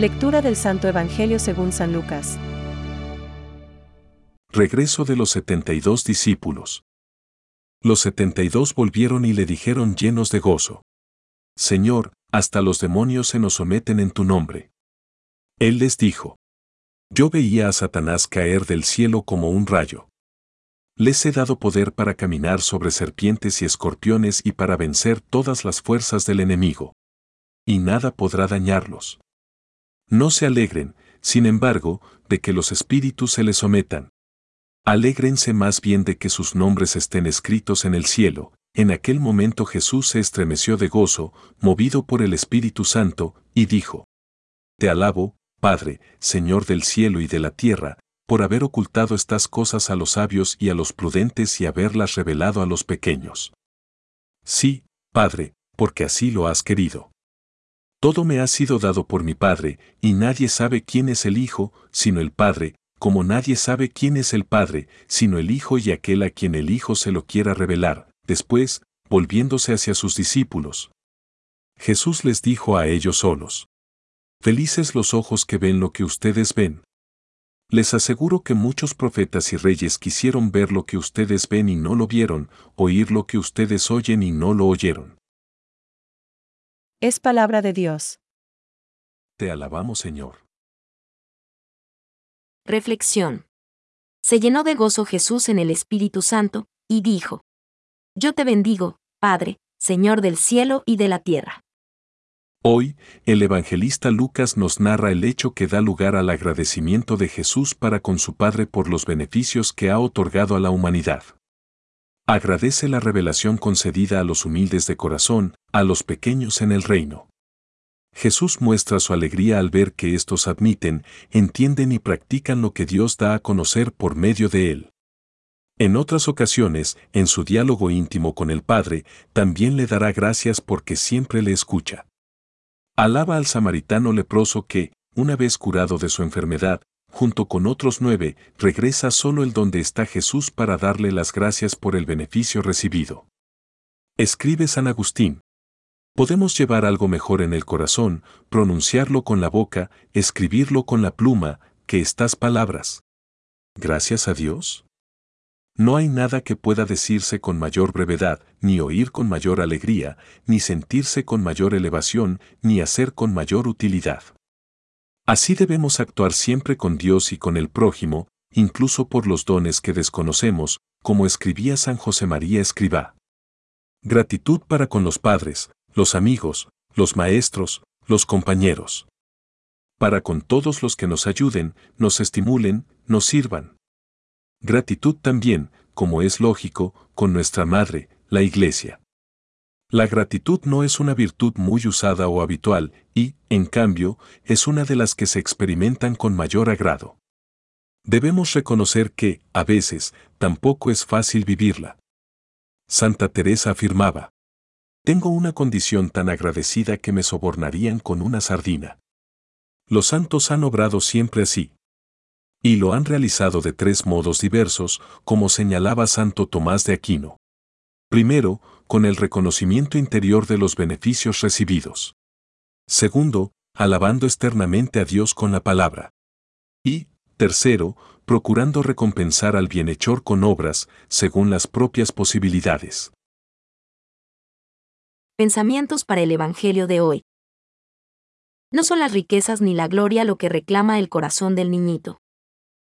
Lectura del Santo Evangelio según San Lucas. Regreso de los 72 discípulos. Los 72 volvieron y le dijeron llenos de gozo. Señor, hasta los demonios se nos someten en tu nombre. Él les dijo. Yo veía a Satanás caer del cielo como un rayo. Les he dado poder para caminar sobre serpientes y escorpiones y para vencer todas las fuerzas del enemigo. Y nada podrá dañarlos. No se alegren, sin embargo, de que los espíritus se les sometan. Alégrense más bien de que sus nombres estén escritos en el cielo. En aquel momento Jesús se estremeció de gozo, movido por el Espíritu Santo, y dijo, Te alabo, Padre, Señor del cielo y de la tierra, por haber ocultado estas cosas a los sabios y a los prudentes y haberlas revelado a los pequeños. Sí, Padre, porque así lo has querido. Todo me ha sido dado por mi Padre, y nadie sabe quién es el Hijo, sino el Padre, como nadie sabe quién es el Padre, sino el Hijo y aquel a quien el Hijo se lo quiera revelar. Después, volviéndose hacia sus discípulos. Jesús les dijo a ellos solos. Felices los ojos que ven lo que ustedes ven. Les aseguro que muchos profetas y reyes quisieron ver lo que ustedes ven y no lo vieron, oír lo que ustedes oyen y no lo oyeron. Es palabra de Dios. Te alabamos, Señor. Reflexión. Se llenó de gozo Jesús en el Espíritu Santo, y dijo, Yo te bendigo, Padre, Señor del cielo y de la tierra. Hoy, el evangelista Lucas nos narra el hecho que da lugar al agradecimiento de Jesús para con su Padre por los beneficios que ha otorgado a la humanidad. Agradece la revelación concedida a los humildes de corazón, a los pequeños en el reino. Jesús muestra su alegría al ver que estos admiten, entienden y practican lo que Dios da a conocer por medio de él. En otras ocasiones, en su diálogo íntimo con el Padre, también le dará gracias porque siempre le escucha. Alaba al samaritano leproso que, una vez curado de su enfermedad, junto con otros nueve, regresa solo el donde está Jesús para darle las gracias por el beneficio recibido. Escribe San Agustín. Podemos llevar algo mejor en el corazón, pronunciarlo con la boca, escribirlo con la pluma, que estas palabras. Gracias a Dios. No hay nada que pueda decirse con mayor brevedad, ni oír con mayor alegría, ni sentirse con mayor elevación, ni hacer con mayor utilidad. Así debemos actuar siempre con Dios y con el prójimo, incluso por los dones que desconocemos, como escribía San José María Escribá. Gratitud para con los padres, los amigos, los maestros, los compañeros. Para con todos los que nos ayuden, nos estimulen, nos sirvan. Gratitud también, como es lógico, con nuestra Madre, la Iglesia. La gratitud no es una virtud muy usada o habitual y, en cambio, es una de las que se experimentan con mayor agrado. Debemos reconocer que, a veces, tampoco es fácil vivirla. Santa Teresa afirmaba, tengo una condición tan agradecida que me sobornarían con una sardina. Los santos han obrado siempre así. Y lo han realizado de tres modos diversos, como señalaba Santo Tomás de Aquino. Primero, con el reconocimiento interior de los beneficios recibidos. Segundo, alabando externamente a Dios con la palabra. Y, tercero, procurando recompensar al bienhechor con obras, según las propias posibilidades. Pensamientos para el Evangelio de hoy. No son las riquezas ni la gloria lo que reclama el corazón del niñito.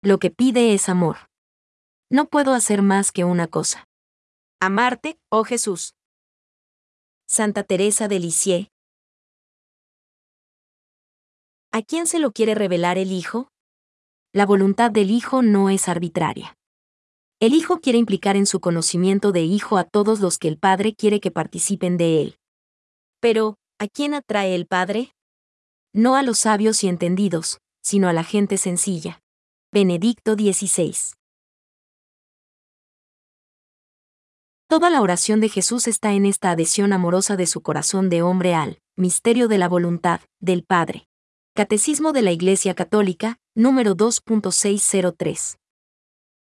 Lo que pide es amor. No puedo hacer más que una cosa. Amarte, oh Jesús. Santa Teresa de Lisieux. ¿A quién se lo quiere revelar el Hijo? La voluntad del Hijo no es arbitraria. El Hijo quiere implicar en su conocimiento de Hijo a todos los que el Padre quiere que participen de él. Pero, ¿a quién atrae el Padre? No a los sabios y entendidos, sino a la gente sencilla. Benedicto XVI. Toda la oración de Jesús está en esta adhesión amorosa de su corazón de hombre al misterio de la voluntad del Padre. Catecismo de la Iglesia Católica, número 2.603.